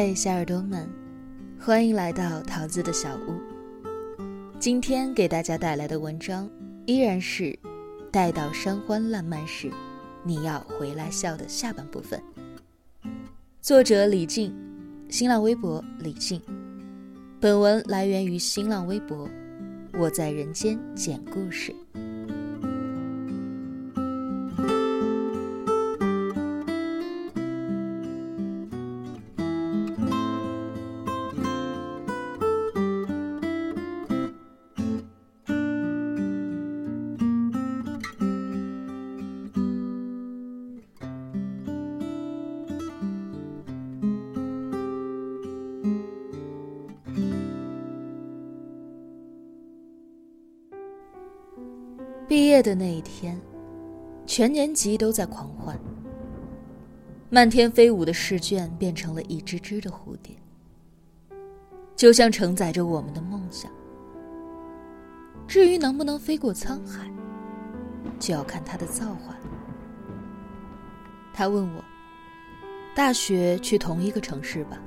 嗨，小耳朵们，欢迎来到桃子的小屋。今天给大家带来的文章依然是《待到山欢烂漫时，你要回来笑》的下半部分。作者李静，新浪微博李静。本文来源于新浪微博，我在人间讲故事。毕业的那一天，全年级都在狂欢。漫天飞舞的试卷变成了一只只的蝴蝶，就像承载着我们的梦想。至于能不能飞过沧海，就要看它的造化。他问我：“大学去同一个城市吧？”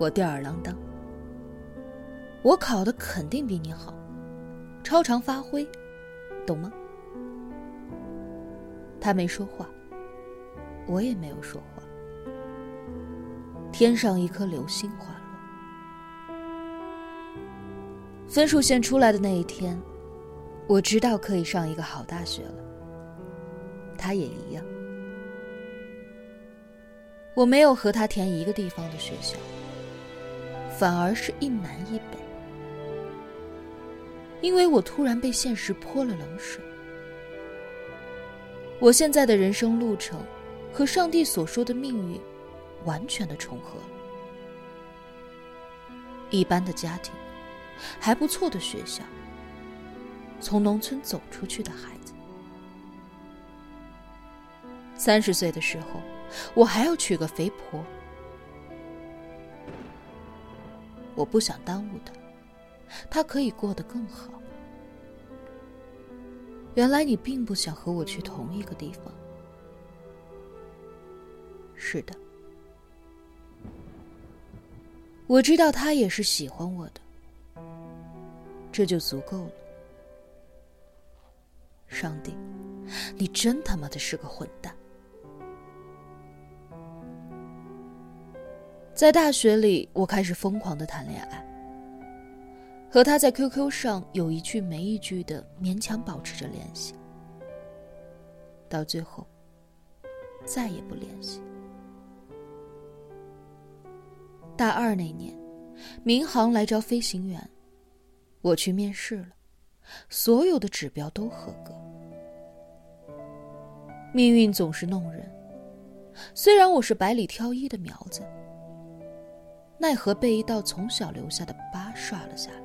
我吊儿郎当：“我考的肯定比你好，超常发挥。”懂吗？他没说话，我也没有说话。天上一颗流星滑落，分数线出来的那一天，我知道可以上一个好大学了。他也一样。我没有和他填一个地方的学校，反而是一南一北。因为我突然被现实泼了冷水，我现在的人生路程和上帝所说的命运完全的重合了。一般的家庭，还不错的学校，从农村走出去的孩子。三十岁的时候，我还要娶个肥婆，我不想耽误他。他可以过得更好。原来你并不想和我去同一个地方。是的，我知道他也是喜欢我的，这就足够了。上帝，你真他妈的是个混蛋！在大学里，我开始疯狂的谈恋爱。和他在 QQ 上有一句没一句的勉强保持着联系，到最后再也不联系。大二那年，民航来招飞行员，我去面试了，所有的指标都合格。命运总是弄人，虽然我是百里挑一的苗子，奈何被一道从小留下的疤刷了下来。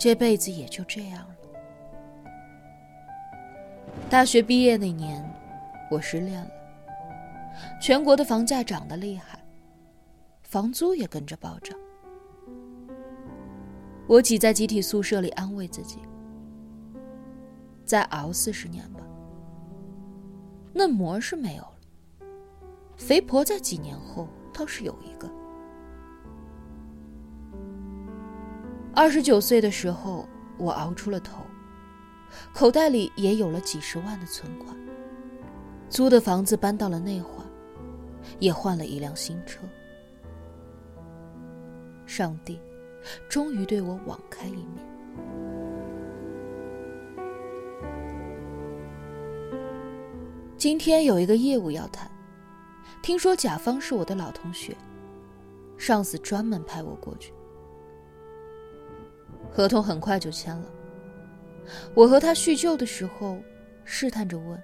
这辈子也就这样了。大学毕业那年，我失恋了。全国的房价涨得厉害，房租也跟着暴涨。我挤在集体宿舍里安慰自己：再熬四十年吧。嫩模是没有了，肥婆在几年后倒是有一个。二十九岁的时候，我熬出了头，口袋里也有了几十万的存款，租的房子搬到了内环，也换了一辆新车。上帝，终于对我网开一面。今天有一个业务要谈，听说甲方是我的老同学，上司专门派我过去。合同很快就签了。我和他叙旧的时候，试探着问：“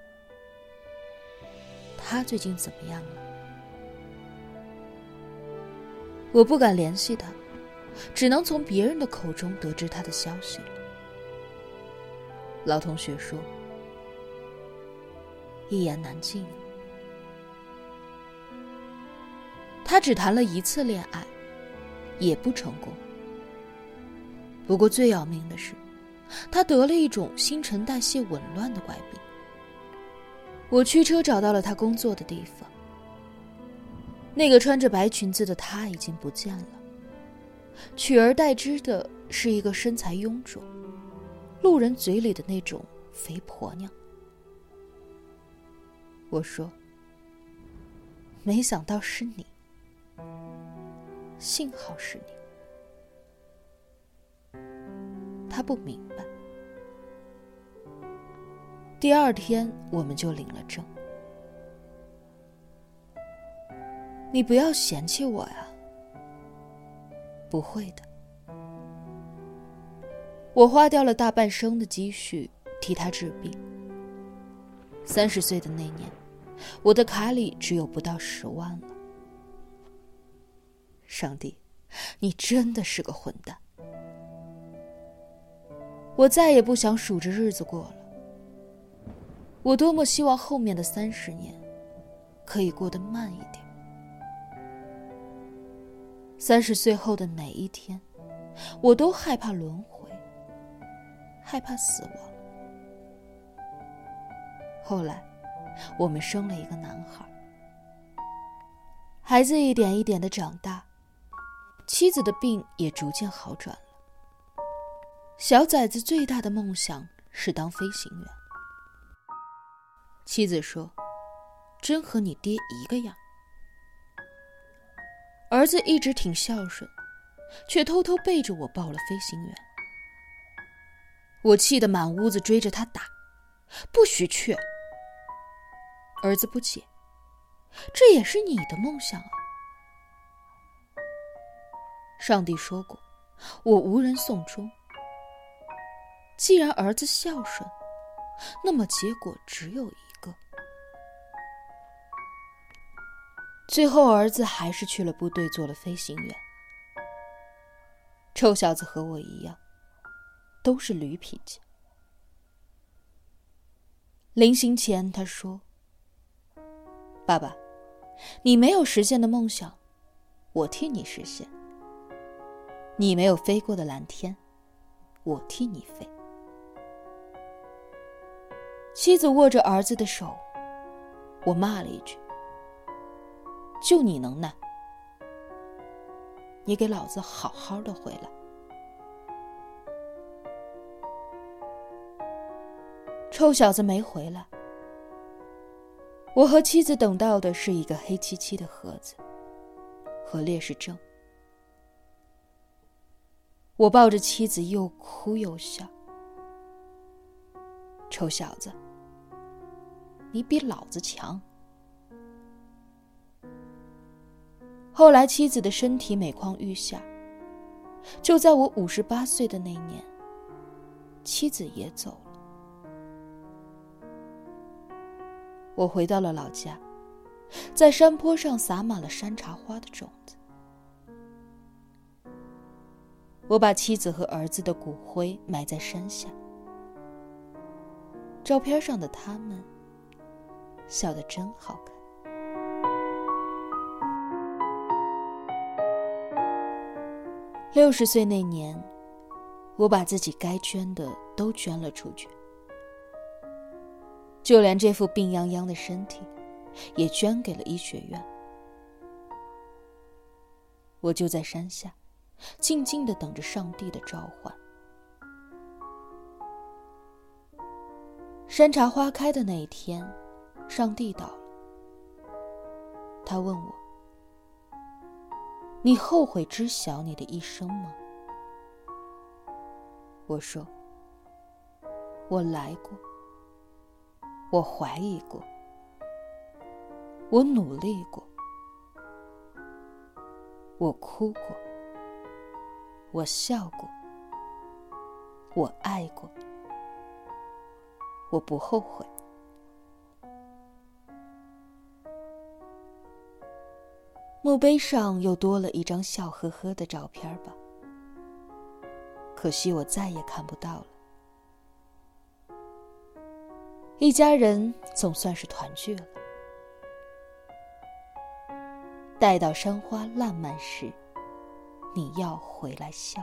他最近怎么样了？”我不敢联系他，只能从别人的口中得知他的消息。老同学说：“一言难尽。”他只谈了一次恋爱，也不成功。不过最要命的是，他得了一种新陈代谢紊乱的怪病。我驱车找到了他工作的地方，那个穿着白裙子的她已经不见了，取而代之的是一个身材臃肿、路人嘴里的那种肥婆娘。我说：“没想到是你，幸好是你。”他不明白。第二天，我们就领了证。你不要嫌弃我呀。不会的，我花掉了大半生的积蓄替他治病。三十岁的那年，我的卡里只有不到十万了。上帝，你真的是个混蛋！我再也不想数着日子过了。我多么希望后面的三十年，可以过得慢一点。三十岁后的每一天，我都害怕轮回，害怕死亡。后来，我们生了一个男孩。孩子一点一点的长大，妻子的病也逐渐好转了。小崽子最大的梦想是当飞行员。妻子说：“真和你爹一个样。”儿子一直挺孝顺，却偷偷背着我报了飞行员。我气得满屋子追着他打，不许去。儿子不解，这也是你的梦想啊。上帝说过，我无人送终。既然儿子孝顺，那么结果只有一个。最后，儿子还是去了部队，做了飞行员。臭小子和我一样，都是驴脾气。临行前，他说：“爸爸，你没有实现的梦想，我替你实现；你没有飞过的蓝天，我替你飞。”妻子握着儿子的手，我骂了一句。就你能耐，你给老子好好的回来！臭小子没回来，我和妻子等到的是一个黑漆漆的盒子和烈士证。我抱着妻子又哭又笑。臭小子，你比老子强！后来，妻子的身体每况愈下。就在我五十八岁的那年，妻子也走了。我回到了老家，在山坡上撒满了山茶花的种子。我把妻子和儿子的骨灰埋在山下。照片上的他们，笑得真好看。六十岁那年，我把自己该捐的都捐了出去，就连这副病殃殃的身体，也捐给了医学院。我就在山下，静静的等着上帝的召唤。山茶花开的那一天，上帝到了，他问我。你后悔知晓你的一生吗？我说，我来过，我怀疑过，我努力过，我哭过，我笑过，我爱过，我不后悔。墓碑上又多了一张笑呵呵的照片吧。可惜我再也看不到了。一家人总算是团聚了。待到山花烂漫时，你要回来笑。